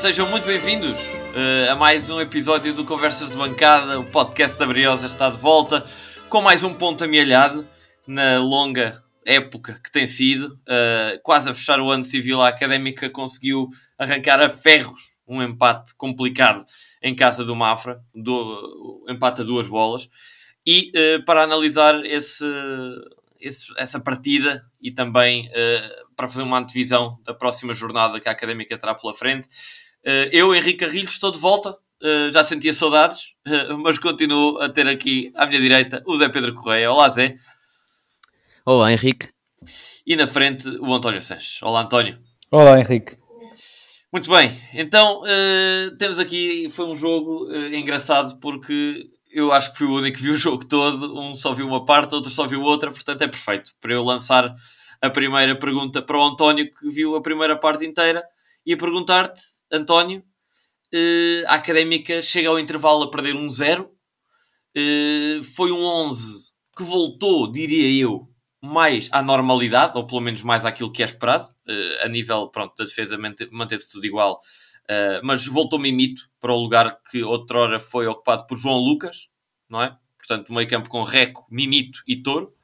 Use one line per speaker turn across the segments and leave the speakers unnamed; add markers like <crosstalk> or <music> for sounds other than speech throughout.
sejam muito bem-vindos uh, a mais um episódio do Conversas de Bancada. O podcast da Briosa está de volta com mais um ponto amealhado na longa época que tem sido. Uh, quase a fechar o ano civil, a Académica conseguiu arrancar a ferros um empate complicado em casa do Mafra, do, empate a duas bolas. E uh, para analisar esse, esse, essa partida e também uh, para fazer uma antevisão da próxima jornada que a Académica terá pela frente. Uh, eu, Henrique Carrilho, estou de volta. Uh, já sentia saudades, <laughs> mas continuo a ter aqui à minha direita o Zé Pedro Correia. Olá, Zé.
Olá, Henrique.
E na frente o António Sanches. Olá, António.
Olá, Henrique.
Muito bem, então temos aqui. Foi um jogo engraçado porque eu acho que fui o único que viu o jogo todo. Um só viu uma parte, outro só viu outra, portanto é perfeito para eu lançar a primeira pergunta para o António, que viu a primeira parte inteira, e perguntar-te, António, uh, a Académica chega ao intervalo a perder um zero. Uh, foi um 11 que voltou, diria eu, mais à normalidade, ou pelo menos mais àquilo que é esperado. Uh, a nível pronto, da defesa manteve-se tudo igual, uh, mas voltou Mimito para o lugar que outrora foi ocupado por João Lucas, não é? Portanto, meio campo com Reco, Mimito e Touro.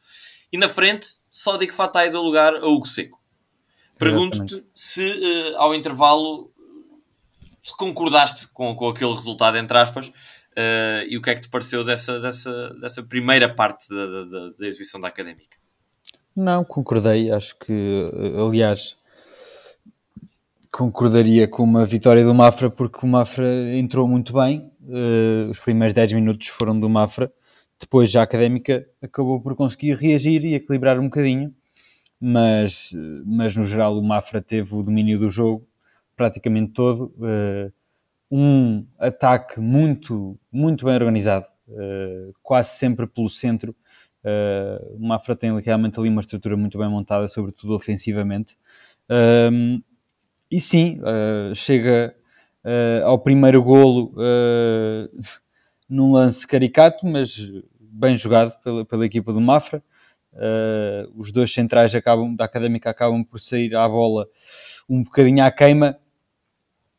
E na frente, só Dick Fatai deu lugar a Hugo Seco. Pergunto-te se ao intervalo se concordaste com, com aquele resultado, entre aspas, uh, e o que é que te pareceu dessa, dessa, dessa primeira parte da, da, da exibição da Académica?
Não, concordei. Acho que, eh, aliás, concordaria com uma vitória do Mafra, porque o Mafra entrou muito bem. Uh, os primeiros 10 minutos foram do Mafra depois já a Académica acabou por conseguir reagir e equilibrar um bocadinho, mas, mas no geral o Mafra teve o domínio do jogo praticamente todo. Uh, um ataque muito, muito bem organizado, uh, quase sempre pelo centro. Uh, o Mafra tem realmente ali uma estrutura muito bem montada, sobretudo ofensivamente. Uh, e sim, chega ao primeiro golo num lance caricato, mas bem jogado pela, pela equipa do Mafra. Uh, os dois centrais acabam, da Académica acabam por sair à bola um bocadinho à queima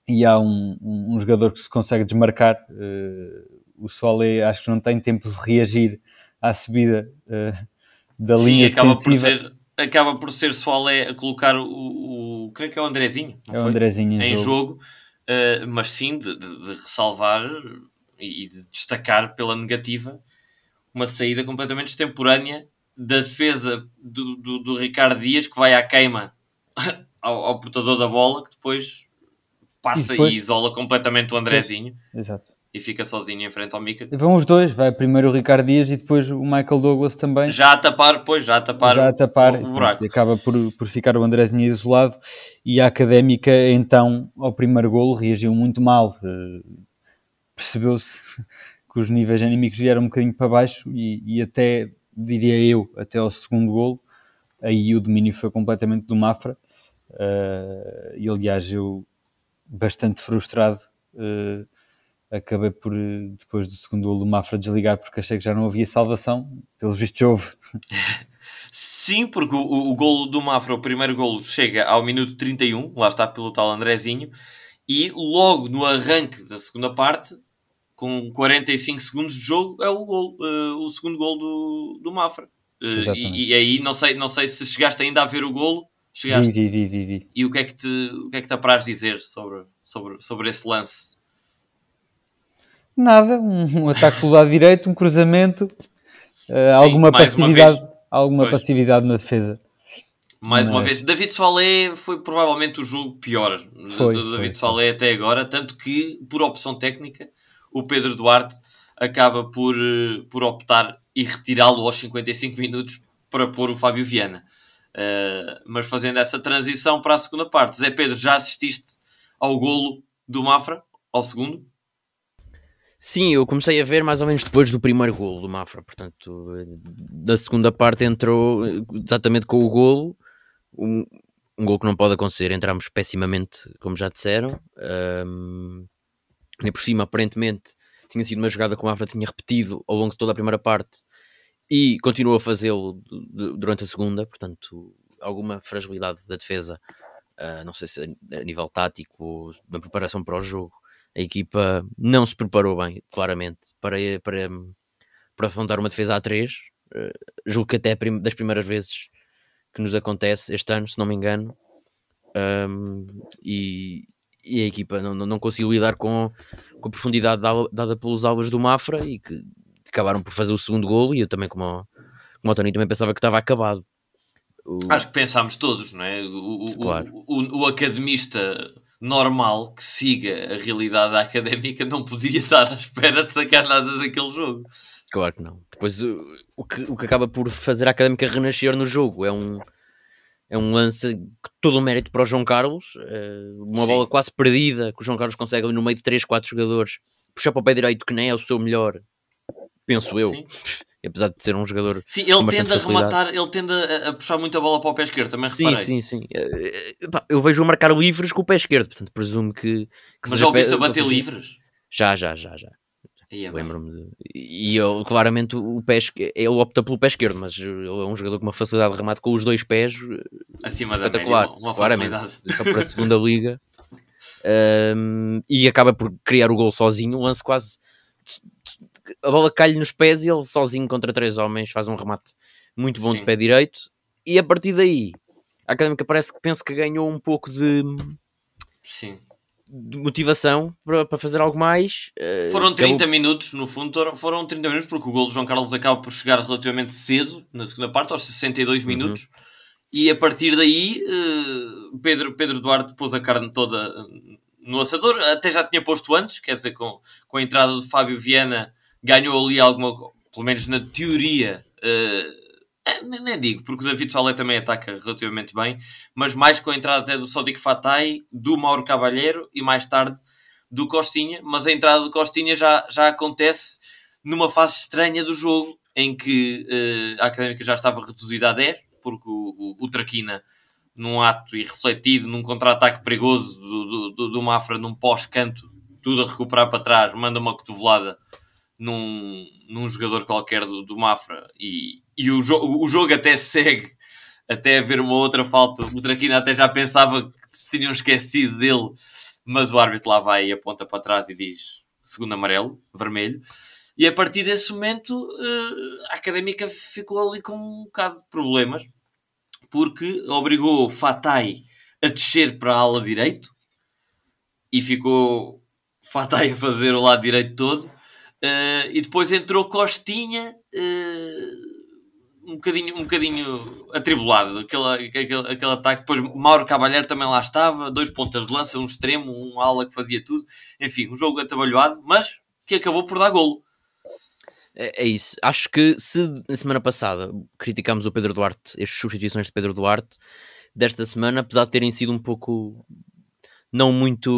e há um, um, um jogador que se consegue desmarcar. Uh, o Solé acho que não tem tempo de reagir à subida uh, da Sim, linha
acaba
defensiva.
Por ser, acaba por ser Soalé a colocar o, o, creio que é o Andrezinho,
é o Andrezinho
em, em jogo, jogo mas sim de, de, de ressalvar e de destacar pela negativa uma saída completamente extemporânea da defesa do, do, do Ricardo Dias que vai à queima <laughs> ao, ao, portador da bola que depois passa e, depois... e isola completamente o Andrezinho
Exato.
e fica sozinho em frente ao Mika.
Vão os dois, vai primeiro o Ricardo Dias e depois o Michael Douglas também.
Já a tapar, pois, já a tapar,
já a tapar o, o buraco. E acaba por, por ficar o Andrezinho isolado e a Académica então ao primeiro golo reagiu muito mal. Eh, percebeu-se <laughs> que os níveis anímicos vieram um bocadinho para baixo e, e até, diria eu, até ao segundo golo, aí o domínio foi completamente do Mafra. Uh, e aliás, eu, bastante frustrado, uh, acabei por, depois do segundo golo do Mafra, desligar porque achei que já não havia salvação. Pelos vistos, houve. <laughs>
Sim, porque o, o golo do Mafra, o primeiro golo, chega ao minuto 31, lá está pelo tal Andrezinho, e logo no arranque da segunda parte, com 45 segundos de jogo, é o, gol, uh, o segundo gol do, do Mafra. Uh, e, e, aí não sei, não sei se chegaste ainda a ver o golo. Chegaste.
Vi, vi, vi, vi.
E o que é que te, o que é que te apraz dizer sobre, sobre, sobre esse lance?
Nada, um, um ataque pelo lado direito, um cruzamento, uh, alguma passividade, alguma pois. passividade na defesa.
Mais uma vez, David Soalé foi provavelmente o jogo pior foi, do David Soalé até agora, tanto que, por opção técnica, o Pedro Duarte acaba por, eh, por optar e retirá-lo aos 55 minutos para pôr o Fábio Viana. Uh, mas fazendo essa transição para a segunda parte, Zé Pedro, já assististe ao golo do Mafra, ao segundo?
Sim, eu comecei a ver mais ou menos depois do primeiro golo do Mafra, portanto, da segunda parte entrou exatamente com o golo, um, um golo que não pode acontecer, entramos pessimamente, como já disseram, um, nem por cima, aparentemente, tinha sido uma jogada que o Mafra tinha repetido ao longo de toda a primeira parte e continuou a fazê-lo durante a segunda, portanto, alguma fragilidade da defesa uh, não sei se a, nível tático ou na preparação para o jogo, a equipa não se preparou bem, claramente, para, para, para afrontar uma defesa a 3. Uh, julgo que até das primeiras vezes que nos acontece este ano, se não me engano, um, e, e, a equipa não, não conseguiu lidar com, com a profundidade dada, dada pelos alvos do Mafra e que acabaram por fazer o segundo golo e eu também como, como o Tony também pensava que estava acabado
o... Acho que pensámos todos, não é? O, claro. o, o, o, academista normal que siga a realidade académica não podia estar à espera de sacar nada daquele jogo.
Claro que não. Depois o, que, o que acaba por fazer a académica renascer no jogo é um, é um lance todo o mérito para o João Carlos. É uma Sim. bola quase perdida que o João Carlos consegue no meio de 3, 4 jogadores puxar para o pé direito que nem é o seu melhor, penso eu. Sim. <laughs> apesar de ser um jogador.
Sim, ele tende a rematar, ele tende a, a, puxar muito a bola para o pé esquerdo, também
sim, reparei. Sim, sim, eh, eh, Eu vejo-o marcar livres com o pé esquerdo, portanto presumo que.
que Mas já ouviste a bater livres?
Já, já, já, já. É Lembro-me de... E ele, claramente, o pé ele opta pelo pé esquerdo, mas ele é um jogador com uma facilidade de remate com os dois pés
eh, acima espetacular, da média, uma, uma
claramente. Para a segunda <laughs> liga um, e acaba por criar o gol sozinho. Um lance quase a bola cai-lhe nos pés e ele sozinho contra três homens faz um remate muito bom Sim. de pé direito. E a partir daí, a Académica parece que penso que ganhou um pouco de,
Sim.
de motivação para, para fazer algo mais.
Eh, foram 30 acabou... minutos, no fundo, foram 30 minutos, porque o gol do João Carlos acaba por chegar relativamente cedo, na segunda parte, aos 62 uhum. minutos. E a partir daí, eh, Pedro, Pedro Duarte pôs a carne toda no assador, até já tinha posto antes, quer dizer, com, com a entrada do Fábio Viana ganhou ali alguma, pelo menos na teoria, uh, nem, nem, digo, porque o David Falé também ataca relativamente bem, mas mais com a entrada até do Sodic Fatai, do Mauro Cavalheiro e mais tarde do Costinha, mas a entrada do Costinha já, já acontece numa fase estranha do jogo, em que uh, a Académica já estava reduzida a 10, porque o, o, o Traquina num ato irrefletido, num contra-ataque perigoso do, do, do Mafra, num pós-canto, tudo a recuperar para trás, manda uma cotovelada num, num jogador qualquer do, do Mafra e, e o, jo o jogo até segue até haver uma outra falta. O Traquina até já pensava que se tinham esquecido dele, mas o árbitro lá vai e aponta para trás e diz segundo amarelo, vermelho. E a partir desse momento eh, a académica ficou ali com um bocado de problemas porque obrigou Fatai a descer para a ala direito e ficou Fatai a fazer o lado direito todo Uh, e depois entrou Costinha uh, um, bocadinho, um bocadinho atribulado aquele, aquele, aquele ataque. Depois Mauro Cavalheiro também lá estava, dois pontas de lança, um extremo, um ala que fazia tudo. Enfim, um jogo atabalhoado, mas que acabou por dar golo.
É, é isso. Acho que se na semana passada criticámos o Pedro Duarte, as substituições de Pedro Duarte, desta semana, apesar de terem sido um pouco não muito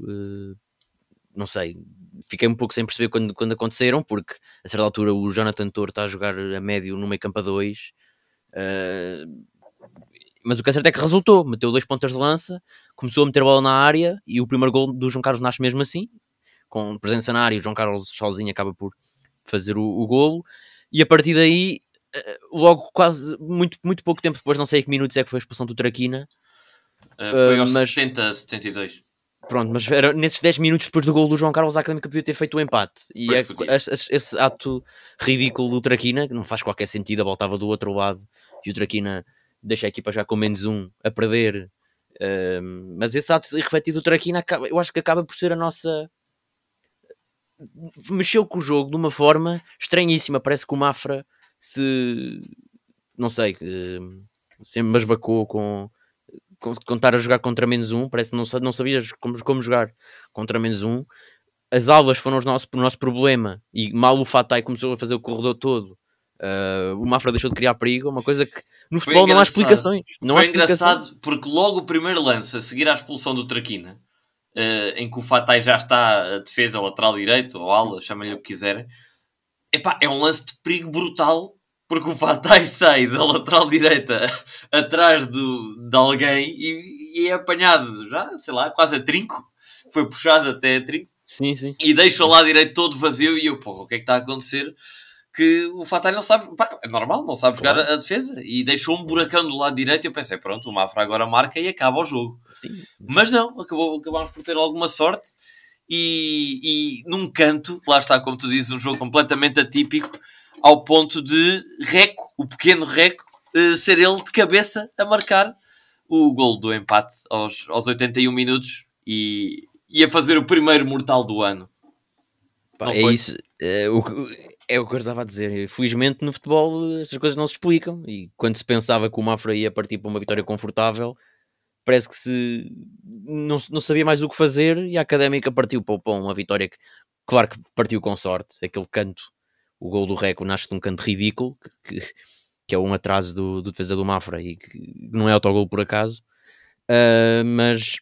uh, não sei, fiquei um pouco sem perceber quando, quando aconteceram, porque a certa altura o Jonathan Toro está a jogar a médio no meio campo a 2. Uh, mas o que é certo é que resultou, meteu dois pontas de lança, começou a meter bola na área e o primeiro gol do João Carlos nasce mesmo assim, com presença na área, o João Carlos sozinho acaba por fazer o, o golo e a partir daí, uh, logo quase muito, muito pouco tempo depois, não sei que minutos é que foi a expulsão do Traquina.
Uh, foi aos mas... 70, 72.
Pronto, mas era nesses 10 minutos depois do gol do João Carlos, a Académica podia ter feito o empate. E é, esse, ato ridículo do Traquina, que não faz qualquer sentido, a bola estava do outro lado e o Traquina deixa a equipa já com menos um a perder. Mas esse ato irrefletido do Traquina, acaba, eu acho que acaba por ser a nossa. Mexeu com o jogo de uma forma estranhíssima. Parece que o Mafra se. Não sei, uh, se embasbacou com contar a jogar contra menos um, parece que não, não sabias como, como jogar contra menos um. As alvas foram o nosso, o nosso problema e mal o Fatai começou a fazer o corredor todo. Uh, o Mafra deixou de criar perigo, uma coisa que no futebol não há explicações. Não
Foi
há explicações.
engraçado porque logo o primeiro lance a seguir à expulsão do Traquina, uh, em que o Fatai já está a defesa lateral direito ou ala, chamem-lhe o que quiserem, epá, é um lance de perigo brutal porque o Fatai sai da lateral direita atrás do, de alguém e, e, é apanhado já, sei lá, quase a trinco. Foi puxado até a trinco.
Sim, sim.
E deixa o lado direito todo vazio e eu, porra, o que é que está a acontecer? que o Fatah não sabe, pá, é normal, não sabe jogar a, a defesa e deixou um buracão do lado direito. E eu pensei, pronto, o Mafra agora marca e acaba o jogo.
Sim.
Mas não, acabou, acabámos por ter alguma sorte e, e num canto, lá está, como tu dizes, um jogo completamente atípico, ao ponto de Reco, o pequeno Reco, eh, ser ele de cabeça a marcar o gol do empate aos, aos 81 minutos e, e a fazer o primeiro mortal do ano.
Pá, é isso. É o, que- é o que eu estava a dizer. Felizmente no futebol estas coisas não se explicam. E quando se pensava que o Mafra ia partir para uma vitória confortável, parece que se não, não sabia mais o que fazer e a académica partiu para, para uma vitória que, claro que partiu com sorte. Aquele canto, o gol do Reco nasce de um canto ridículo, que, que- é um atraso do, do defesa do Mafra e que não é autogol por acaso. Ah, mas,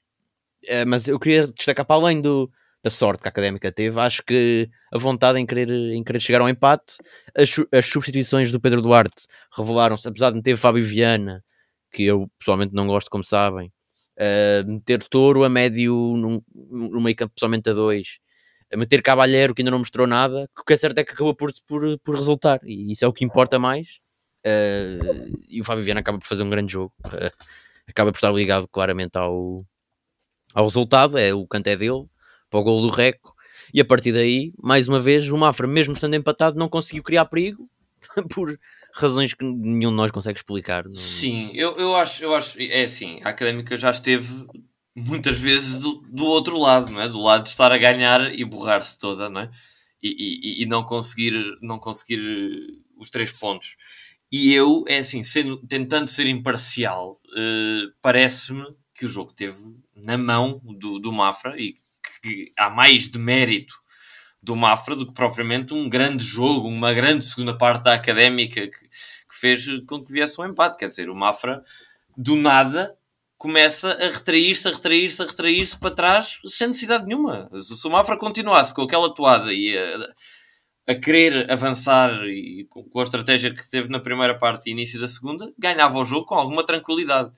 ah, mas eu queria destacar para além do, da sorte que a académica teve, acho que a vontade em querer, em querer chegar ao empate, as, as substituições do Pedro Duarte revelaram-se, apesar de meter Fábio Viana, que eu pessoalmente não gosto, como sabem, uh, meter Touro a médio num, no meio campo, pessoalmente a dois, a meter Cavalheiro, que ainda não mostrou nada, que o que é certo é que acabou por, por, por resultar, e isso é o que importa mais. Uh, e o Fábio Viana acaba por fazer um grande jogo, uh, acaba por estar ligado claramente ao, ao resultado, é, o canto é dele, para o gol do Reco, e a partir daí, mais uma vez, o Mafra, mesmo estando empatado, não conseguiu criar perigo <laughs> por razões que nenhum de nós consegue explicar. Não-
Sim, eu, eu acho, eu acho, é assim, a académica já esteve muitas vezes do, do outro lado, não é? Do lado de estar a ganhar e borrar-se toda, não é? E, e, e não conseguir, não conseguir eh, os três pontos. E eu, é assim, sendo, tentando ser imparcial, eh, parece-me que o jogo teve na mão do, do Mafra e que há mais de mérito do Mafra do que propriamente um grande jogo, uma grande segunda parte da académica que, que fez com que viesse um empate. Quer dizer, o Mafra do nada começa a retrair-se, a retrair-se, a retrair-se para trás sem necessidade nenhuma. Se o Mafra continuasse com aquela toada e a, a querer avançar e com, a estratégia que teve na primeira parte e início da segunda, ganhava o jogo com alguma tranquilidade.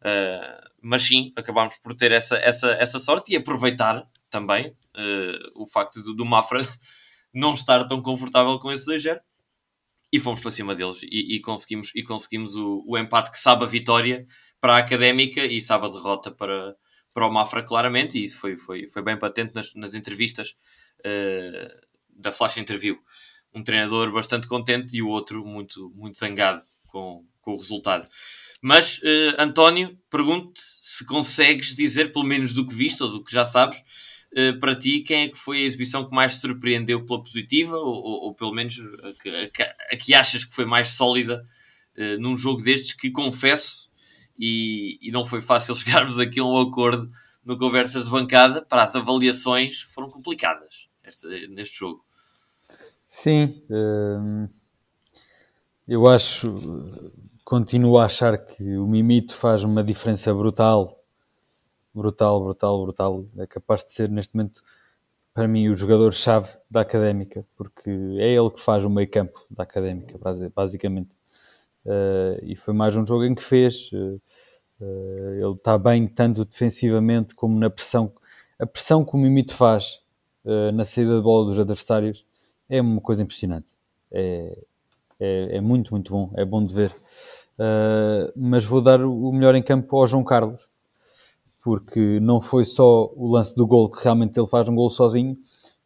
Uh, mas sim, acabámos por ter essa, essa, essa sorte e aproveitar também uh, o facto do, do Mafra <laughs> não estar tão confortável com esse 2-0 e fomos para cima deles e, e conseguimos, e conseguimos o, o, empate que sabe a vitória para a Académica e sabe a derrota para, para o Mafra claramente e isso foi, foi, foi bem patente nas, nas entrevistas uh, da Flash Interview. Um treinador bastante contente e o outro muito, muito zangado com, com o resultado. Mas uh, António, pergunto-te se consegues dizer pelo menos do que viste ou do que já sabes Uh, para ti, quem é que foi a exibição que mais te surpreendeu pela positiva, ou, ou, ou pelo menos a que, a, que, achas que foi mais sólida num jogo destes que confesso, e, e, não foi fácil <laughs> chegarmos aqui a um acordo no Conversas de Bancada, para as avaliações foram complicadas este, neste jogo.
Sim, hum, eu acho, continuo a achar que o Mimito faz uma diferença brutal brutal, brutal, brutal. É capaz de ser, neste momento, para mim, o jogador-chave da académica, porque é ele que faz o meio campo da académica, basicamente. Uh, e foi mais um jogo em que fez. Uh, ele está bem, tanto defensivamente como na pressão. A pressão que o Mimito faz na saída de bola dos adversários é uma coisa impressionante. É, é, é muito, muito bom. É bom de ver. mas vou dar o melhor em campo ao João Carlos porque não foi só o lance do gol que realmente ele faz um gol sozinho,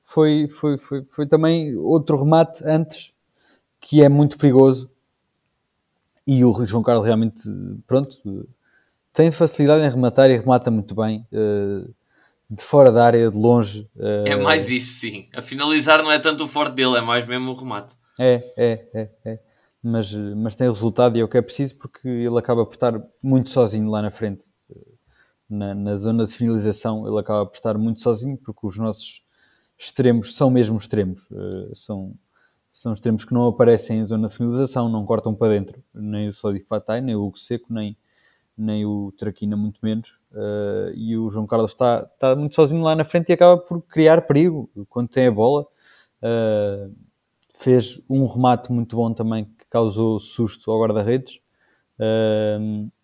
foi, foi, foi, foi também outro remate antes que é muito perigoso e o João Carlos realmente, pronto, tem facilidade em rematar e remata muito bem, uh, de fora da área, de longe. Uh,
é mais isso, sim. A finalizar não é tanto o forte dele, é mais mesmo o remate.
É, é, é, é. Mas, mas tem resultado e é o que é preciso porque ele acaba por estar muito sozinho lá na frente na, na, zona de finalização ele acaba por estar muito sozinho porque os nossos extremos são mesmo extremos uh, são, são extremos que não aparecem em zona de finalização não cortam para dentro nem o Sodic Fatai, nem o Hugo Seco nem, nem o Traquina muito menos uh, e o João Carlos está, está muito sozinho lá na frente e acaba por criar perigo quando tem a bola uh, fez um remate muito bom também que causou susto ao guarda-redes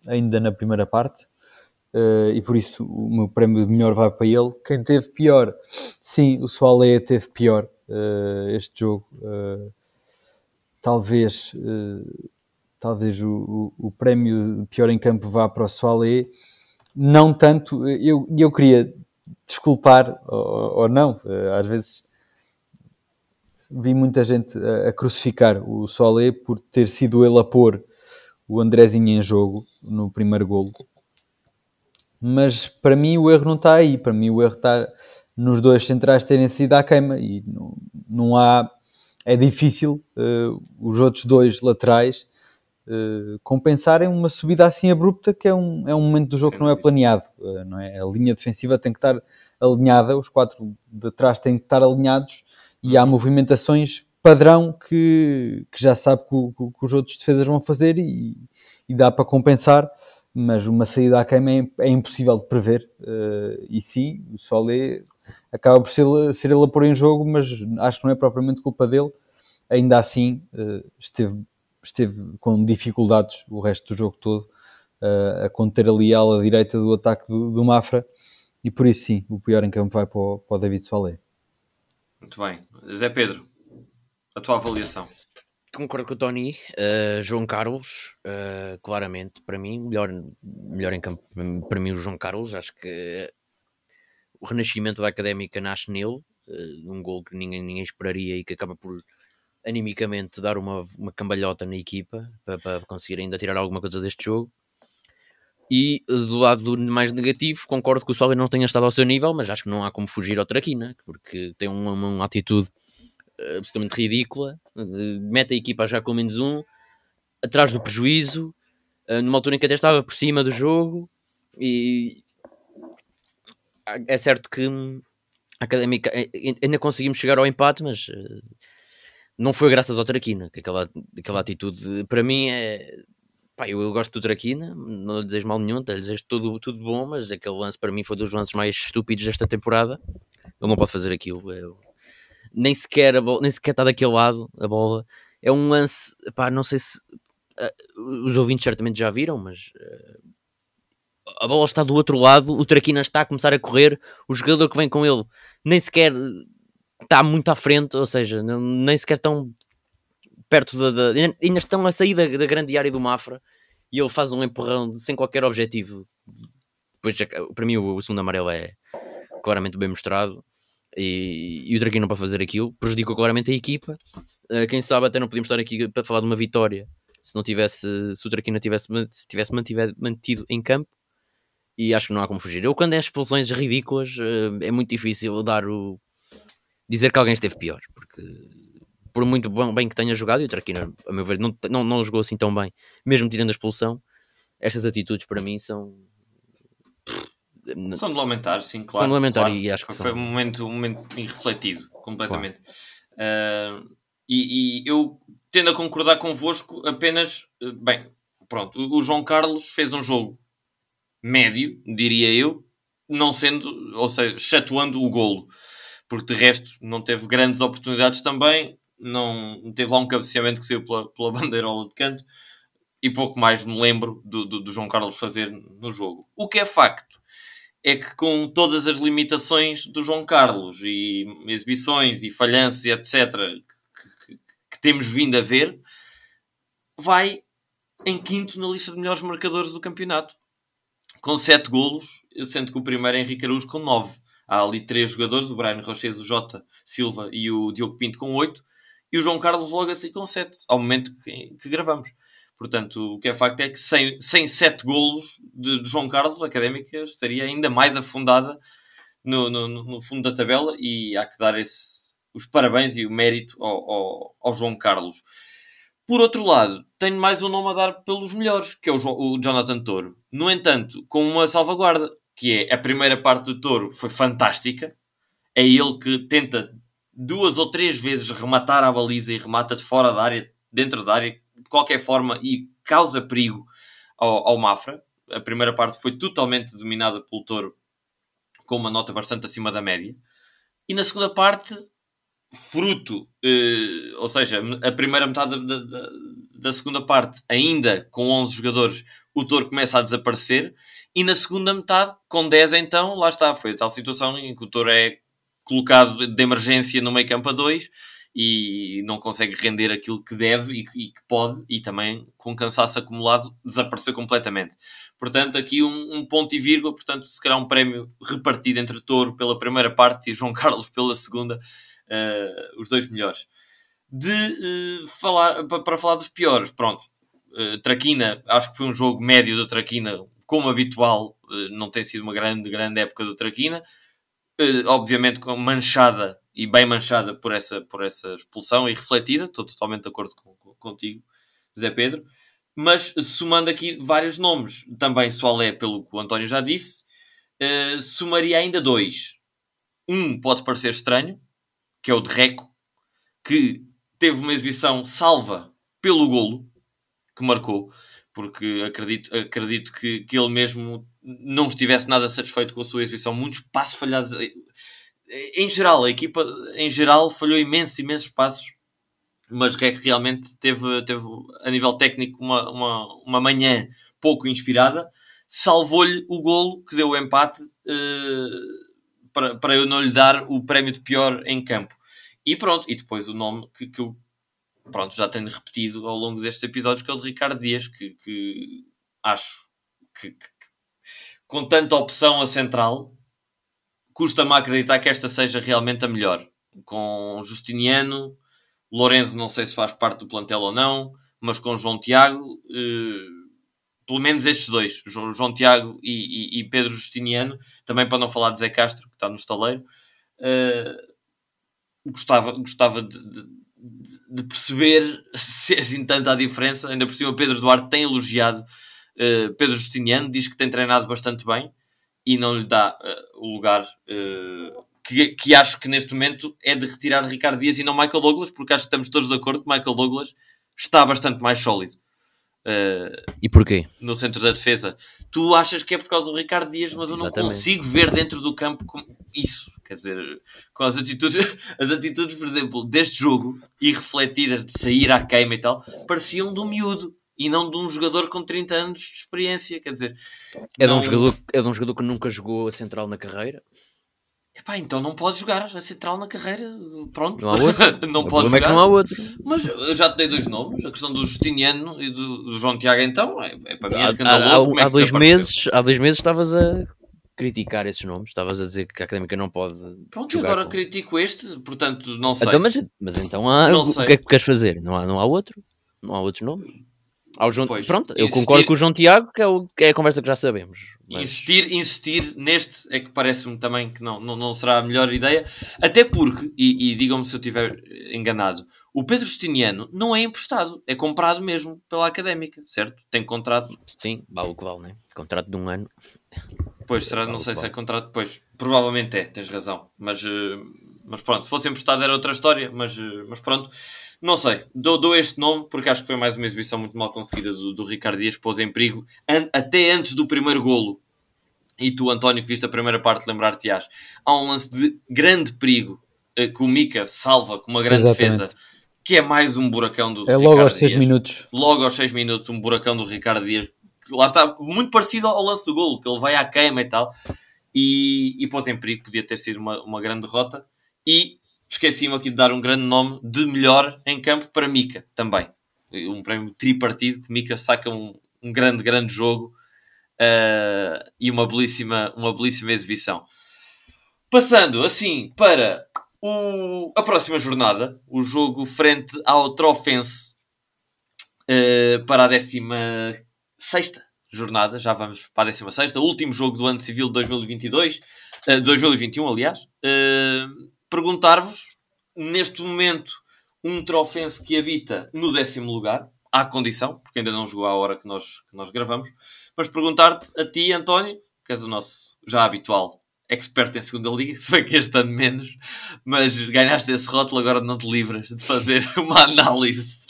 ainda na primeira parte Uh, e por isso o meu prémio de melhor vai para ele. Quem teve pior, sim, o Soaleia teve pior uh, este jogo. Uh, talvez, uh, talvez o, o, o, prémio pior em campo vá para o Soalé. Não tanto, eu, eu queria desculpar, ou, ou não, uh, às vezes vi muita gente a, a, crucificar o Solé por ter sido ele a pôr o Andrezinho em jogo no primeiro golo. Mas para mim o erro não está aí, para mim o erro está nos dois centrais terem sido à queima e não, não há. É difícil uh, os outros dois laterais uh, compensarem uma subida assim abrupta, que é um, é um momento do jogo que não é planeado. Uh, não é? A linha defensiva tem que estar alinhada, os quatro de trás têm que estar alinhados e há movimentações padrão que, que já sabe que, que, que, os outros defesas vão fazer e, e, dá para compensar, mas uma saída à queima é, é impossível de prever. Uh, e sim, o Solé acaba por ser, ser ele a pôr em jogo, mas acho que não é propriamente culpa dele. Ainda assim, uh, esteve, esteve com dificuldades o resto do jogo todo uh, a conter ali a ala direita do ataque do, do, Mafra. E por isso, sim, o pior em campo vai para o, para o David Solé.
Muito bem. Zé Pedro, a tua avaliação.
Concordo com o Tony. Uh, João Carlos, uh, claramente, para mim, melhor, melhor em campo, para mim, o João Carlos. Acho que o renascimento da académica nasce nele, uh, um gol que ninguém, ninguém esperaria e que acaba por animicamente dar uma, uma cambalhota na equipa para, para conseguir ainda tirar alguma coisa deste jogo. E do lado mais negativo, concordo que o Solly não tenha estado ao seu nível, mas acho que não há como fugir ao Traquina, porque tem uma, uma atitude eh, absolutamente ridícula, mete a equipa já com menos um, atrás do prejuízo, eh, numa altura em que até estava por cima do jogo, e é certo que a Académica eh, ainda conseguimos chegar ao empate, mas não foi graças ao Traquina, que aquela, aquela atitude para mim é Pá, eu, eu, gosto do Traquina, não lhe desejo mal nenhum, lhe desejo tudo, tudo bom, mas aquele lance para mim foi dos lances mais estúpidos desta temporada. Ele não pode fazer aquilo. Eu, nem sequer, bola, nem sequer está daquele lado a bola. É um lance, pá, não sei se uh, os ouvintes certamente já viram, mas uh, a bola está do outro lado, o Traquina está a começar a correr, o jogador que vem com ele nem sequer está muito à frente, ou seja, nem sequer tão perto da. da ainda estão a sair da, da, grande área do Mafra e ele faz um empurrão sem qualquer objetivo. Depois, para mim, o, o segundo amarelo é claramente bem mostrado. E, e o Draguinho não para fazer aquilo prejudicou claramente a equipa. Uh, quem sabe até não podíamos estar aqui para falar de uma vitória se não tivesse, se o Traquina tivesse, se tivesse mantido, mantido em campo. E acho que não há como fugir. Eu, quando é expulsões ridículas, uh, é muito difícil dar o dizer que alguém esteve pior, porque por muito bem que tenha jogado, e o Traquina, a meu ver, não, não, não jogou assim tão bem, mesmo tirando a expulsão, estas atitudes para mim são.
São de lamentar, sim, claro.
São de lamentar
claro.
e acho que
foi
são...
um momento, um momento irrefletido, completamente. Claro. Uh, e, e, eu tendo a concordar convosco apenas, eh, bem, pronto, o, o João Carlos fez um jogo médio, diria eu, não sendo, ou seja, chatuando o golo, porque de resto não teve grandes oportunidades também, não teve lá um cabeceamento que saiu pela, pela <laughs> bandeirola de canto e pouco mais me lembro do, do, do, João Carlos fazer no jogo. O que é facto é que com todas as limitações do João Carlos e exibições e falhanças e etc que, que, que temos vindo a ver, vai em quinto na lista de melhores marcadores do campeonato. Com sete golos, sendo que o primeiro é Henrique Araújo com nove. Há ali três jogadores, o Brian Roches, o Jota Silva e o Diogo Pinto com oito e o João Carlos logo assim com 7, ao momento que, que, gravamos. Portanto, o que é facto é que sem, sem 7 golos de, de, João Carlos, a Académica estaria ainda mais afundada no, no, no, fundo da tabela e há que dar esse, os parabéns e o mérito ao, ao, ao, João Carlos. Por outro lado, tenho mais um nome a dar pelos melhores, que é o, o Jonathan Toro. No entanto, com uma salvaguarda, que é a primeira parte do Toro foi fantástica. É ele que tenta duas ou três vezes rematar a baliza e remata de fora da área, dentro da área, de qualquer forma, e causa perigo ao, ao Mafra. A primeira parte foi totalmente dominada pelo Touro, com uma nota bastante acima da média. E na segunda parte, fruto, eh, ou seja, a primeira metade da, da, da, segunda parte, ainda com 11 jogadores, o Touro começa a desaparecer. E na segunda metade, com 10 então, lá está, foi a tal situação em que o Touro é colocado de emergência no meio campo a 2 e não consegue render aquilo que deve e, e que pode, e também com cansaço acumulado desapareceu completamente. Portanto, aqui um, um, ponto e vírgula, portanto, se calhar um prémio repartido entre Touro pela primeira parte e João <laughs> Carlos pela segunda, uh, os dois melhores. De uh, falar, para falar dos piores, pronto, uh, Traquina, acho que foi um jogo médio da Traquina, como habitual, não tem sido uma grande, grande época do Traquina, obviamente com manchada e bem manchada por essa, por essa expulsão e refletida, estou totalmente de acordo com, contigo, Zé Pedro. Mas somando aqui vários nomes, também Soalé, pelo que o António já disse, uh, somaria ainda dois. Um pode parecer estranho, que é o de Reco, que teve uma exibição salva pelo golo que marcou, porque acredito, acredito que, que ele mesmo não estivesse nada satisfeito com a sua exibição. Muitos passos falhados em geral, a equipa em geral falhou imensos, imensos passos, mas Rec realmente teve, teve a nível técnico uma, uma, uma manhã pouco inspirada, salvou-lhe o golo que deu o empate uh, para, para eu não lhe dar o prémio de pior em campo. E pronto, e depois o nome que, que pronto, já tenho repetido ao longo destes episódios, que é o de Ricardo Dias, que, que acho que, que com tanta opção a central, custa-me acreditar que esta seja realmente a melhor. Com Justiniano, Lourenço não sei se faz parte do plantel ou não, mas com João Tiago, eh, pelo menos estes dois, João, João Tiago e, e, e, Pedro Justiniano, também para não falar de Zé Castro, que está no estaleiro, eh, gostava, gostava de, de, de, perceber se é assim tanta a diferença. Ainda por cima, Pedro Duarte tem elogiado eh, Pedro Justiniano, diz que tem treinado bastante bem e não lhe dá uh, o lugar uh, que, que acho que neste momento é de retirar Ricardo Dias e não Michael Douglas, porque acho que estamos todos de acordo que Michael Douglas está bastante mais sólido.
Uh, e porquê?
No centro da defesa. Tu achas que é por causa do Ricardo Dias, mas eu não Exatamente. consigo ver dentro do campo isso. Quer dizer, com as atitudes, <laughs> as atitudes, por exemplo, deste jogo e refletidas de sair à queima e tal, pareciam de um miúdo e não de um jogador com 30 anos de experiência. Quer dizer,
é, de, um jogador, é de um jogador que nunca jogou a central na carreira.
Epá, então não pode jogar a central na carreira. Pronto,
não há outro. <laughs>
não pode jogar.
é que não há outro.
Mas eu já te dei dois nomes. A questão do Justiniano e do, do João Tiago, então, é, é para mim é
escandaloso. Há, há, há é dois meses, há dois meses estavas a criticar esses nomes. Estavas a dizer que a académica não pode.
Pronto, agora
com...
critico este, portanto, não sei.
Então, mas, mas então há, não o sei. que é que queres fazer? Não há, não há outro? Não há outros nomes? Ao João... Pois, Pronto, eu concordo com o João Tiago, que é, o, que é a conversa que já sabemos.
Mas... Insistir, insistir neste é que parece-me também que não, não, não será a melhor ideia. Até porque, e, e digam-me se eu estiver enganado, o Pedro Justiniano não é emprestado, é comprado mesmo pela académica, certo? Tem contrato.
Sim, vale o que vale, né? Contrato de um ano.
Pois, será, não sei se é contrato depois. Provavelmente é, tens razão. Mas, eh, mas pronto, se fosse emprestado era outra história, mas, eh, mas pronto. Não sei, dou, dou, este nome porque acho que foi mais uma exibição muito mal conseguida do, do Ricardo Dias, pôs em perigo an até antes do primeiro golo. E tu, António, que viste a primeira parte, lembrar-te-ás. Há um lance de grande perigo uh, que o Mika salva com uma grande Exatamente. defesa, que é mais um buracão do
É logo Ricardo aos 6 minutos.
Logo aos 6 minutos, um buracão do Ricardo Dias. Lá está, muito parecido ao lance do golo, que ele vai à queima e tal. E, e pôs em perigo, podia ter sido uma, uma grande derrota. E esqueci-me aqui de dar um grande nome de melhor em campo para Mika também. Um prémio tripartido que Mika saca um, um grande, grande jogo uh, e uma belíssima, uma belíssima exibição. Passando assim para o, a próxima jornada, o jogo frente ao Trofense uh, para a 16 jornada, já vamos para a 16, último jogo do ano civil de 2022, uh, 2021, aliás. Uh, perguntar-vos, neste momento, um trofense que habita no décimo lugar, à condição, porque ainda não jogou à hora que nós, que nós gravamos, mas perguntar-te a ti, António, que és o nosso já habitual expert em segunda liga, <laughs> se bem que este ano menos, mas ganhaste esse rótulo, agora não te livras de fazer <laughs> uma análise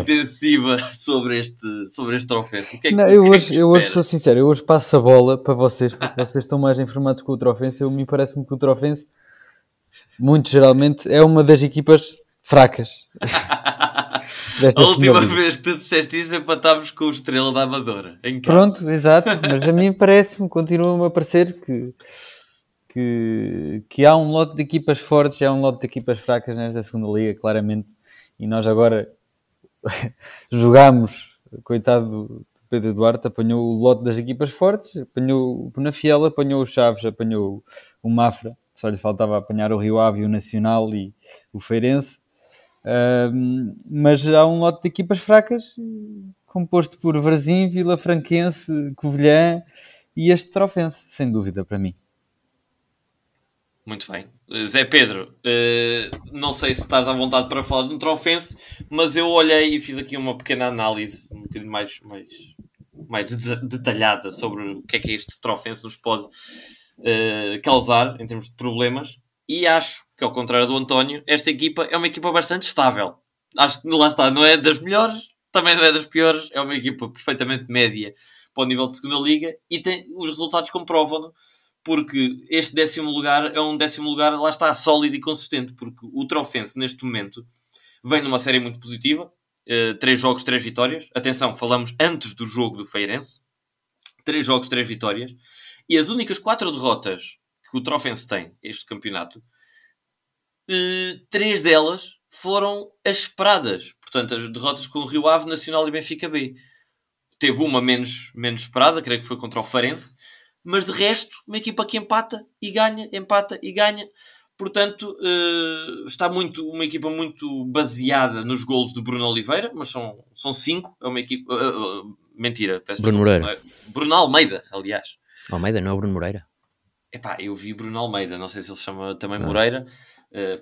intensiva sobre este, sobre este troféu.
É não, eu, hoje, que eu hoje sou sincero, eu hoje passo a bola para vocês, porque <laughs> vocês estão mais informados com o trofense. Eu me parece-me que o trofense muito geralmente, é uma das equipas fracas.
a última vez que tu disseste isso empatámos com o Estrela da Amadora.
Pronto, exato, mas a mim parece-me, continua-me a parecer que, que, que há um lote de equipas fortes e há um lote de equipas fracas nesta segunda liga, claramente. E nós agora <laughs> jogámos, coitado do Pedro Duarte, apanhou o lote das equipas fortes, apanhou o Penafiel, apanhou o Chaves, apanhou o Mafra, só lhe faltava apanhar o Rio Ave, o Nacional e o Feirense. Mas há um lote de equipas fracas, composto por Varzim, Vila Franquense, Covilhã e este Trofense, sem dúvida para mim.
Muito bem. Zé Pedro, uh, não sei se estás à vontade para falar de um trofense, mas eu olhei e fiz aqui uma pequena análise um bocadinho mais, mais, mais detalhada sobre o que é que este trofense nos pode uh, causar em termos de problemas e acho que, ao contrário do António, esta equipa é uma equipa bastante estável. Acho que lá está, não é das melhores, também não é das piores, é uma equipa perfeitamente média para o nível de segunda liga e tem, os resultados comprovam-no porque este décimo lugar é um décimo lugar, lá está, sólido e consistente, porque o Trofense, neste momento, vem numa série muito positiva, uh, três jogos, três vitórias. Atenção, falamos antes do jogo do Feirense. Três jogos, três vitórias. E as únicas quatro derrotas que o Trofense tem, este campeonato, uh, três delas foram as esperadas. Portanto, as derrotas com o Rio Ave, Nacional e Benfica B. Teve uma menos, menos esperada, creio que foi contra o Farense mas de resto, uma equipa que empata e ganha, empata e ganha. Portanto, uh, está muito, uma equipa muito baseada nos golos de Bruno Oliveira, mas são, são cinco. É uma equipa. Uh, uh, mentira,
peço Bruno desculpa. Moreira.
Bruno Almeida, aliás.
Almeida, não é o Bruno Moreira?
Epá, eu vi Bruno Almeida, não sei se ele se chama também ah. Moreira.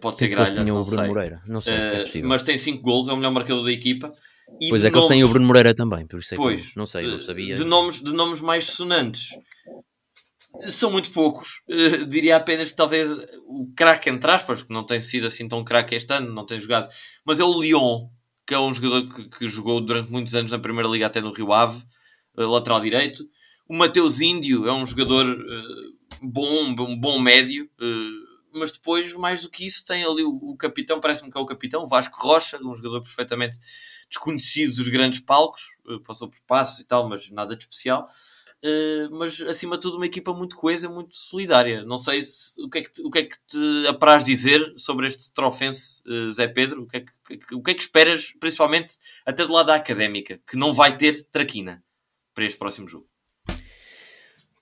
pode ser
grande. não o Bruno sei. Moreira, não sei, é.
Mas tem cinco golos, é o melhor marcador da equipa.
E pois é que nomes... eles têm o Bruno Moreira também, por isso é pois, que não sei, não sabia.
De nomes, de nomes mais sonantes são muito poucos. Uh, diria apenas que talvez o craque, entre aspas, que não tem sido assim tão craque este ano, não tem jogado, mas é o Lyon, que é um jogador que, que jogou durante muitos anos na Primeira Liga, até no Rio Ave, uh, lateral direito. O Mateus Índio é um jogador uh, bom, um bom médio, mas depois, mais do que isso, tem ali o, o capitão, parece-me que é o capitão, Vasco Rocha, um jogador perfeitamente desconhecido dos grandes palcos, passou por passos e tal, mas nada de especial. Uh, mas acima de tudo uma equipa muito coesa, muito solidária. Não sei se, o, que é que te, o que é que te apraz dizer sobre este trofense, uh, Zé Pedro? O que, é que, o que é que esperas, principalmente até do lado da académica, que não vai ter traquina para este próximo jogo?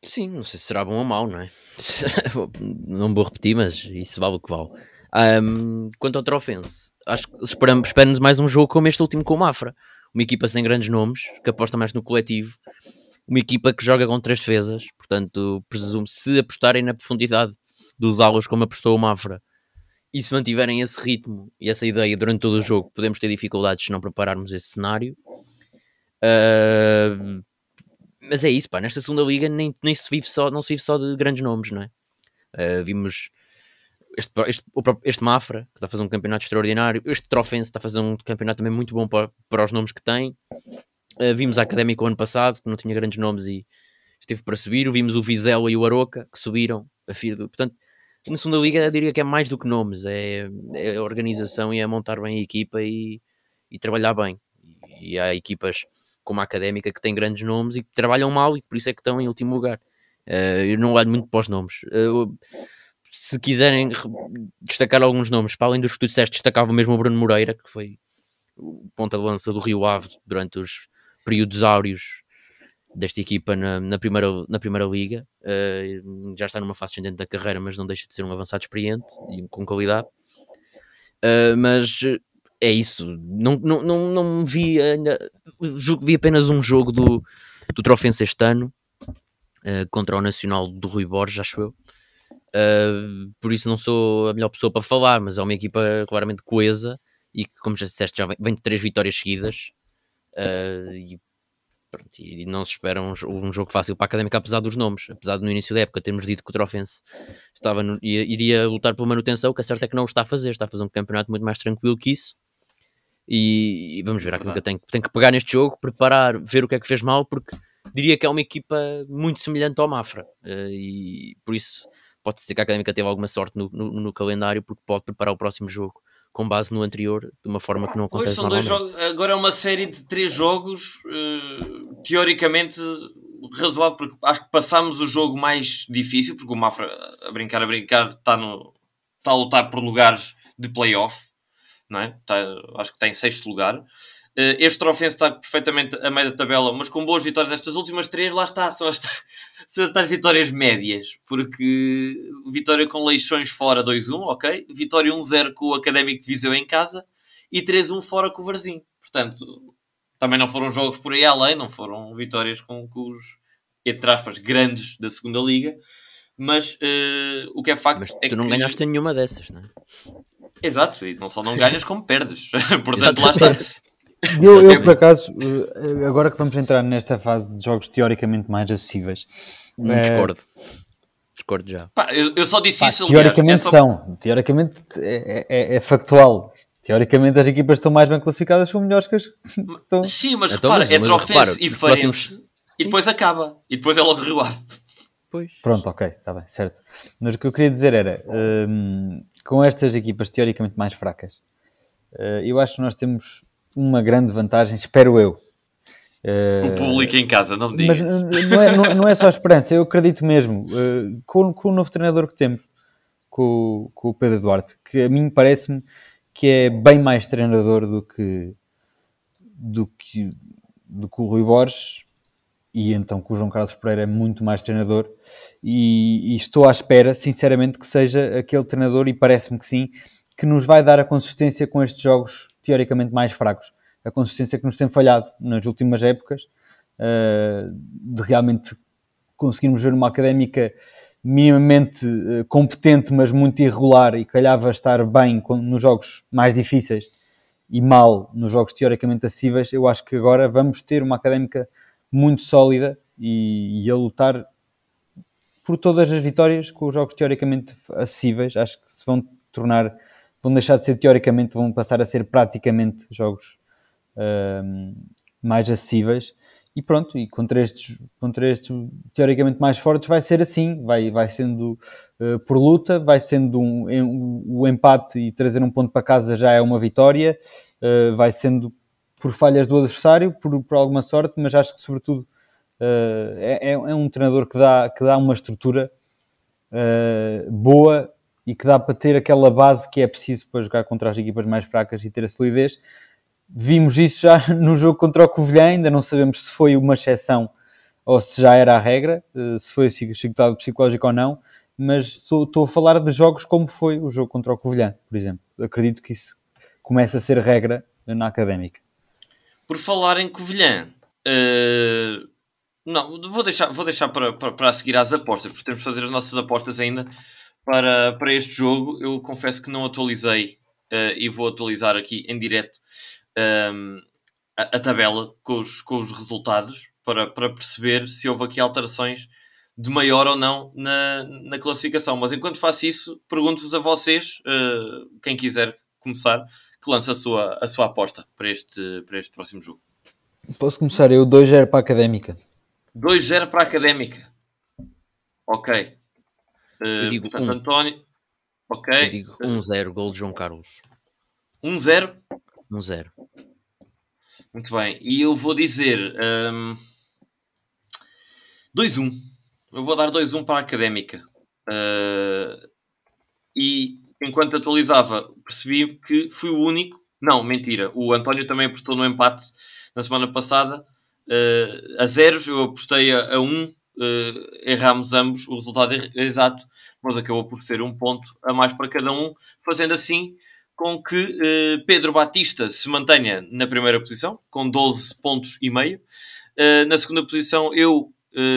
Sim, não sei se será bom ou mau, não é? <laughs> não vou repetir, mas isso vale o que vale. Um, quanto ao Trofense, acho que esperamos, esperamos mais um jogo como este último com o Mafra. Uma equipa sem grandes nomes, que aposta mais no coletivo uma equipa que joga com três defesas, portanto, presumo se apostarem na profundidade dos alos como apostou o Mafra e se mantiverem esse ritmo e essa ideia durante todo o jogo, podemos ter dificuldades se não prepararmos esse cenário. Uh, mas é isso, pá, nesta segunda liga nem, nem se vive só, não se vive só de grandes nomes, não é? Uh, vimos este, este, este Mafra, que está a fazer um campeonato extraordinário, este Trofense está a fazer um campeonato também muito bom para, para os nomes que tem. Uh, vimos a Académica o ano passado, que não tinha grandes nomes e esteve para subir. Vimos o Vizela e o Aroca, que subiram. A. Portanto, na segunda liga eu diria que é mais do que nomes, é, é organização e é montar bem a equipa e, e trabalhar bem. E, e há equipas como a Académica que têm grandes nomes e que trabalham mal e por isso é que estão em último lugar. Uh, eu não olho muito para os nomes. Uh, se quiserem destacar alguns nomes, para além dos que tu disseste, destacava mesmo o Bruno Moreira, que foi o ponta de lança do Rio Ave durante os períodos áureos desta equipa na, na, primeira, na primeira liga. Uh, já está numa fase ascendente da carreira, mas não deixa de ser um avançado experiente e com qualidade. Uh, mas é isso. Não, não, não, não vi ainda. Vi apenas um jogo do, do Trofense este ano uh, contra o Nacional do Rui Borges, acho eu. Por isso não sou a melhor pessoa para falar, mas é uma equipa claramente coesa e que, como já disseste, já vem, vem de três vitórias seguidas Uh, e, pronto, e, não se espera um, um, jogo fácil para a Académica, apesar dos nomes. Apesar de no início da época termos dito que o Trofense estava no, ia, iria lutar pela manutenção, o que é certo é que não o está a fazer. Está a fazer um campeonato muito mais tranquilo que isso. E, e vamos ver, a Académica tem, tem que pegar neste jogo, preparar, ver o que é que fez mal, porque diria que é uma equipa muito semelhante ao Mafra. Uh, e por isso pode ser que a Académica teve alguma sorte no, no, no, calendário, porque pode preparar o próximo jogo com base no anterior, de uma forma que não acontece
pois, são dois jogos, agora é uma série de três jogos, uh, teoricamente razoável, porque acho que passámos o jogo mais difícil, porque o Mafra, a brincar, a brincar, está, no, está a lutar por lugares de playoff, não é? Está, acho que está em sexto lugar. Uh, este Trofense está perfeitamente a meio da tabela, mas com boas vitórias. Estas últimas três, lá está, são as, <laughs> são as tais vitórias médias, porque vitória com Leixões fora 2-1, ok? Vitória 1-0 com o Académico de Viseu em casa e 3-1 fora com o Varzim. Portanto, também não foram jogos por aí além, não foram vitórias com, com os, entre aspas, grandes da segunda Liga. Mas uh, o que é facto
Mas
é
tu não
que...
ganhaste nenhuma dessas, não é?
Exato, e não só não <laughs> ganhas como perdes. <laughs> Portanto, lá está. <laughs>
Eu, eu, por acaso, eh, agora que vamos entrar nesta fase de jogos teoricamente mais acessíveis,
Não
eh,
discordo. Discordo já.
Pá, eu, eu só disse
pá,
isso, aliás,
teoricamente
é só-
são, teoricamente é, é- é factual. Teoricamente as equipas que estão mais bem classificadas são melhores que as que estão.
Sim, mas
Então,
repara,
mas-
é
mas repara,
e Farense e depois acaba. E depois é logo Rio Ave.
Pois.
Pronto, ok, está bem, certo. Mas o que eu queria dizer era, hum, com estas equipas teoricamente mais fracas, eh, eu acho que nós temos uma grande vantagem, espero eu. Eh,
O público em casa, não me
Mas
digas.
uh, não é, não, não é só esperança, eu acredito mesmo, uh, com, com o novo treinador que temos, com, o- com o Pedro Duarte, que a mim parece-me que é bem mais treinador do que, do que, do que o Rui Borges, e então que o João Carlos Pereira é muito mais treinador, e, e estou à espera, sinceramente, que seja aquele treinador, e parece-me que sim, que nos vai dar a consistência com estes jogos teoricamente mais fracos. A consistência que nos tem falhado nas últimas épocas, uh, de realmente conseguirmos ver uma académica minimamente uh, competente, mas muito irregular e calhava estar bem com- nos jogos mais difíceis e mal nos jogos teoricamente acessíveis, eu acho que agora vamos ter uma académica muito sólida e, e a lutar por todas as vitórias com os jogos teoricamente acessíveis. Acho que se vão tornar, vão deixar de ser teoricamente, vão passar a ser praticamente jogos ahm, mais acessíveis. E pronto, e contra estes, contra estes teoricamente mais fortes vai ser assim, vai, vai sendo eh, por luta, vai sendo um, em- o empate e trazer um ponto para casa já é uma vitória, eh, vai sendo por falhas do adversário, por, por alguma sorte, mas acho que sobretudo eh, é, é- um treinador que dá, que dá uma estrutura boa e que dá para ter aquela base que é preciso para jogar contra as equipas mais fracas e ter a solidez. Vimos isso já <laughs> no jogo contra o Covilhã, ainda não sabemos se foi uma exceção ou se já era a regra, eh, se foi chicotado psicológico ou não, mas estou, a falar de jogos como foi o jogo contra o Covilhã, por exemplo. Acredito que isso começa a ser regra na académica.
Por falar em Covilhã, eh, não, vou deixar, vou deixar para, para, para seguir às apostas, porque temos de fazer as nossas apostas ainda para, para este jogo. Eu confesso que não atualizei eh, e vou atualizar aqui em direto ehm, a, a tabela com os, com os resultados para, para perceber se houve aqui alterações de maior ou não na, na classificação. Mas enquanto faço isso, pergunto-vos a vocês, eh, quem quiser começar, que lance a sua, a sua aposta para este, para este próximo jogo.
Posso começar eu 2-0 para a académica.
2-0 para a Académica. Ok. Eh,
Eu digo
portanto,
um.
António. Ok.
Eu digo 1-0, gol de João Carlos.
1-0.
1-0.
Muito bem. E eu vou dizer hum, 2-1. Eu vou dar 2-1 para a Académica. Uh, e enquanto atualizava, percebi que fui o único. Não, mentira. O António também apostou no empate na semana passada. uh, a zeros, eu apostei a, a um. Uh, erramos ambos o resultado er- exato, mas acabou por ser um ponto a mais para cada um, fazendo assim com que eh, Pedro Batista se mantenha na primeira posição, com 12 pontos e meio. Eh, na segunda posição, eu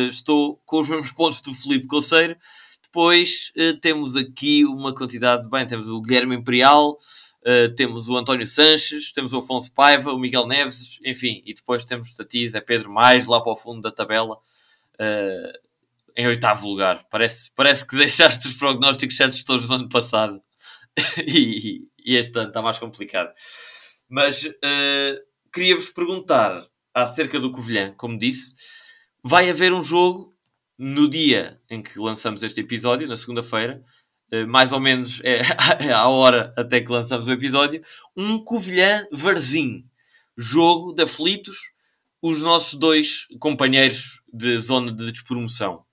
estou com os mesmos pontos do Felipe Conceiro. Depois temos aqui uma quantidade, bem, temos o Guilherme Imperial, eh, temos o António Sanches, temos o Afonso Paiva, o Miguel Neves, enfim, e depois temos Tatiz, é Pedro mais lá para o fundo da tabela, eh, em oitavo lugar. Parece, parece que <laughs> deixaste os prognósticos certos todos no ano passado. <laughs> e, e este ano está mais complicado. Mas eh, queria-vos perguntar acerca do Covilhã, como disse, vai haver um jogo no dia em que lançamos este episódio, na segunda-feira, eh, mais ou menos <laughs> é à hora até que lançamos o episódio, um Covilhã Varzim, jogo de aflitos, os nossos dois companheiros de zona de despromoção.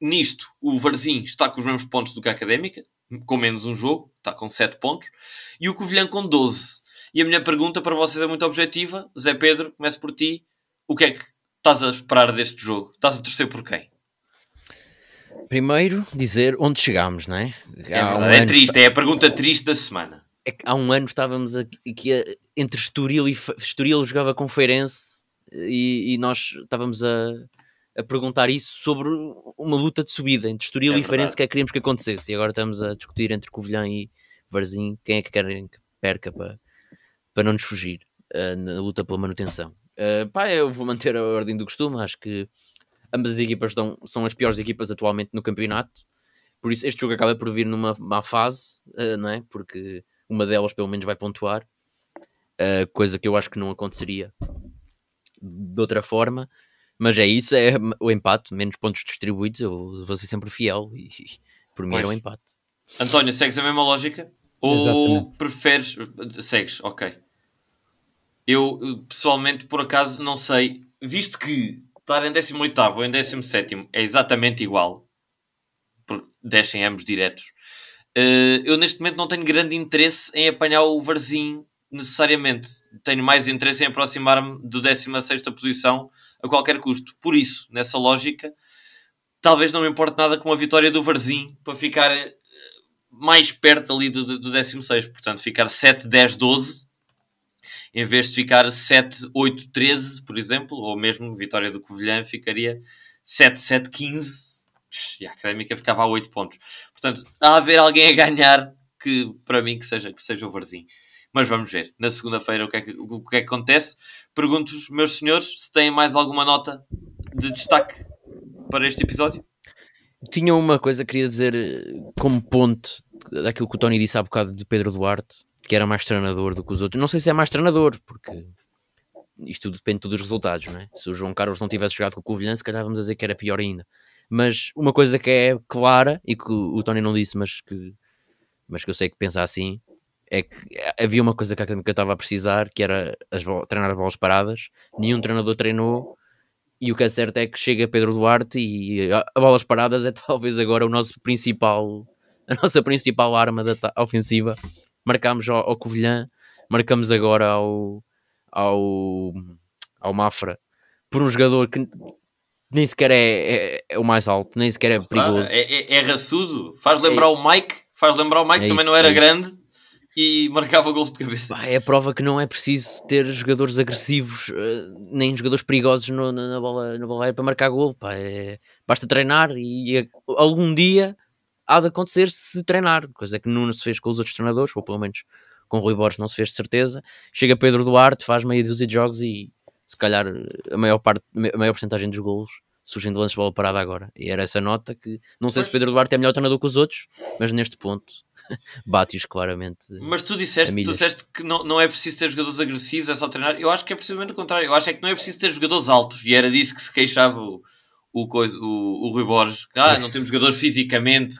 Nisto, o Varzim está com os mesmos pontos do que a Académica, com menos um jogo, está com 7 pontos, e o Covilhã com 12. E a minha pergunta para vocês é muito objetiva. Zé Pedro, começo por ti. O que é que estás a esperar deste jogo? Estás a torcer por quem?
Primeiro, dizer onde chegámos, não é?
É, um é triste, é a pergunta triste da semana.
É há um ano estávamos aqui, entre Estoril e Estoril jogava com Feirense e, e nós estávamos a, a perguntar isso sobre uma luta de subida entre Estoril é e Feirense que é que queríamos que acontecesse. E agora estamos a discutir entre Covilhã e Varzim quem é que querem que perca para, para não nos fugir uh, na luta pela manutenção. Uh, pá, eu vou manter a ordem do costume. Acho que ambas as equipas estão, são as piores equipas atualmente no campeonato. Por isso, este jogo acaba por vir numa má fase, uh, não é? Porque uma delas pelo menos vai pontuar, uh, coisa que eu acho que não aconteceria de outra forma. Mas é isso, é o empate, menos pontos distribuídos. Eu vou ser sempre fiel e, <laughs> por mim era o empate.
António, segues a mesma lógica? Ou Exatamente. preferes. Segues, ok. Eu pessoalmente, por acaso, não sei, visto que estar em 18 ou em 17 é exatamente igual, porque descem ambos diretos, uh, eu neste momento não tenho grande interesse em apanhar o Varzim necessariamente. Tenho mais interesse em aproximar-me do 16 posição a qualquer custo. Por isso, nessa lógica, talvez não me importe nada com a vitória do Varzim para ficar eh, mais perto ali do, do 16. Portanto, ficar 7, 10, 12 em vez de ficar 7, 8, 13, por exemplo, ou mesmo vitória do Covilhã ficaria 7, 7, 15 e a Académica ficava a 8 pontos. Portanto, há haver alguém a ganhar que, para mim, que seja, que seja o Varzim. Mas vamos ver, na segunda-feira, o, que é que, o que é que acontece. Pergunto-vos, meus senhores, se têm mais alguma nota de destaque para este episódio.
Tinha uma coisa que queria dizer como ponte daquilo que o Tony disse há bocado de Pedro Duarte, que era mais treinador do que os outros. Não sei se é mais treinador, porque isto depende tudo dos resultados, não é? Se o João Carlos não tivesse jogado com o Covilhã, se calhar vamos dizer que era pior ainda. Mas uma coisa que é clara e que o, Tony não disse, mas que, mas que eu sei que pensa assim, é que havia uma coisa que a Académica estava a precisar, que era as treinar as bolas paradas. Nenhum treinador treinou. E o que é certo é que chega Pedro Duarte e a, a bolas paradas é <laughs> talvez agora o nosso principal, a nossa principal arma da ofensiva marcámos ao, ao Covilhã, marcamos agora ao, ao, ao Mafra, por um jogador que nem sequer é, é, é o mais alto, nem sequer é perigoso.
É, é, é raçudo, faz lembrar é, o Mike, faz lembrar o Mike, é também isso, não era é grande e marcava gols de cabeça.
é a prova que não é preciso ter jogadores agressivos, eh, nem jogadores perigosos no, na, bola, na bola para marcar gol. Pá, é, basta treinar e algum dia há de acontecer se treinar, coisa que não se fez com os outros treinadores, ou pelo menos com o Rui Borges não se fez de certeza. Chega Pedro Duarte, faz meia dúzia de jogos e se calhar a maior parte, a maior porcentagem dos golos surgem de lances de bola parada agora. E era essa nota que não sei se Pedro Duarte é melhor treinador que os outros, mas neste ponto <laughs> bate-os claramente.
Mas tu disseste, tu disseste que não, não é preciso ter jogadores agressivos, é só treinar. Eu acho que é precisamente o contrário. Eu acho é que não é preciso ter jogadores altos. E era disso que se queixava o, o, coisa, o, o Rui Borges. Que, ah, não temos jogadores fisicamente.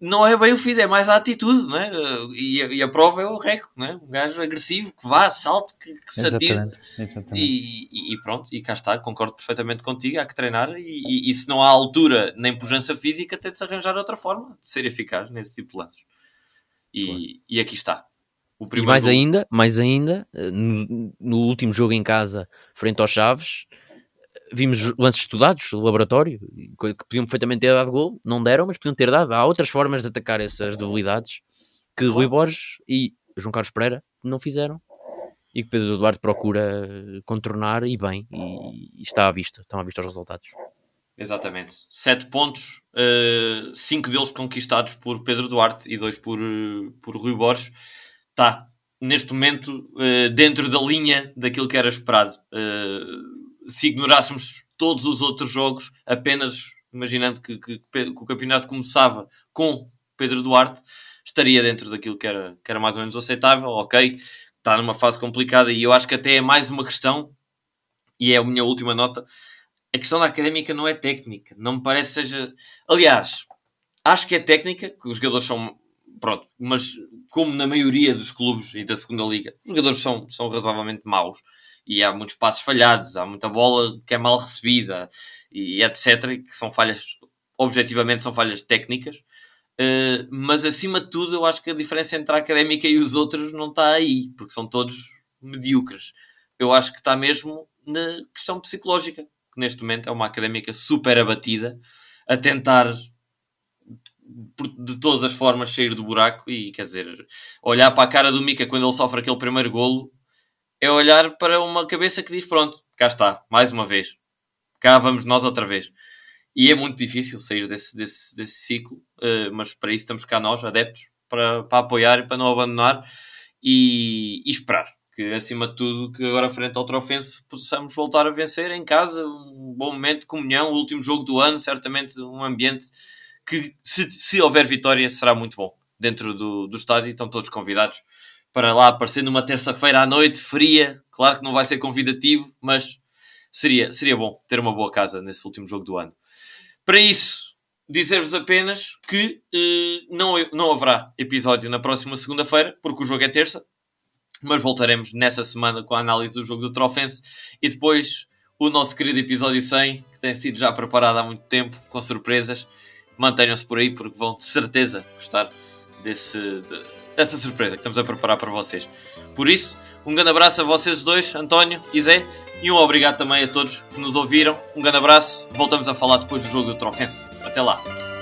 Não é bem o fiz, é mais a atitude, não é? E a, e a prova é o Reco, não é? Um gajo agressivo que vá, salte, que, que se atire. E, e, pronto, e cá está, concordo perfeitamente contigo, há que treinar. E, e, se não há altura nem pujança física, tem de se arranjar outra forma de ser eficaz nesse tipo de lances. E, e aqui está.
e mais gol... ainda, mais ainda, no, no último jogo em casa, frente aos Chaves, vimos lances estudados do laboratório que podiam perfeitamente ter dado gol, não deram, mas podiam ter dado. Há outras formas de atacar essas debilidades que Rui Borges e João Carlos Pereira não fizeram e que Pedro Eduardo procura contornar e bem, e, está à vista, estão à vista os resultados.
Exatamente. Sete pontos, uh, cinco deles conquistados por Pedro Duarte e dois por, uh, por Rui Borges. Está, neste momento, uh, dentro da linha daquilo que era esperado. Uh, se ignorássemos todos os outros jogos, apenas imaginando que, que, que, o campeonato começava com Pedro Duarte, estaria dentro daquilo que era, que era mais ou menos aceitável, ok, está numa fase complicada e eu acho que até é mais uma questão, e é a minha última nota, a questão da académica não é técnica, não me parece seja... Aliás, acho que é técnica, que os jogadores são... Pronto, mas como na maioria dos clubes e da segunda liga, os jogadores são, são razoavelmente maus e há muitos passos falhados, há muita bola que é mal recebida e etc. que são falhas, objetivamente, são falhas técnicas. Uh, mas acima de tudo, eu acho que a diferença entre a académica e os outros não está aí, porque são todos medíocres. Eu acho que está mesmo na questão psicológica, neste momento é uma académica super abatida, a tentar de todas as formas sair do buraco e quer dizer, olhar para a cara do Mika quando ele sofre aquele primeiro golo é olhar para uma cabeça que diz: Pronto, cá está, mais uma vez, cá vamos nós outra vez. E é muito difícil sair desse, desse, desse ciclo, uh, mas para isso estamos cá nós, adeptos, para, para apoiar e para não abandonar e, e esperar que, acima de tudo, que agora frente ao Trofense possamos voltar a vencer em casa, um bom momento de comunhão, o último jogo do ano, certamente um ambiente que, se, se houver vitória, será muito bom dentro do, do estádio. Estão todos convidados para lá aparecer numa terça-feira à noite, fria. Claro que não vai ser convidativo, mas seria, seria bom ter uma boa casa nesse último jogo do ano. Para isso, dizer-vos apenas que eh, não, não haverá episódio na próxima segunda-feira, porque o jogo é terça, mas voltaremos nessa semana com a análise do jogo do Trofense e depois o nosso querido episódio 100, que tem sido já preparado há muito tempo, com surpresas mantenham-se por aí porque vão de certeza gostar desse, de, dessa surpresa que estamos a preparar para vocês. Por isso, um grande abraço a vocês dois, António e Zé, e um obrigado também a todos que nos ouviram. Um grande abraço, voltamos a falar depois do jogo do Trofense. Até lá!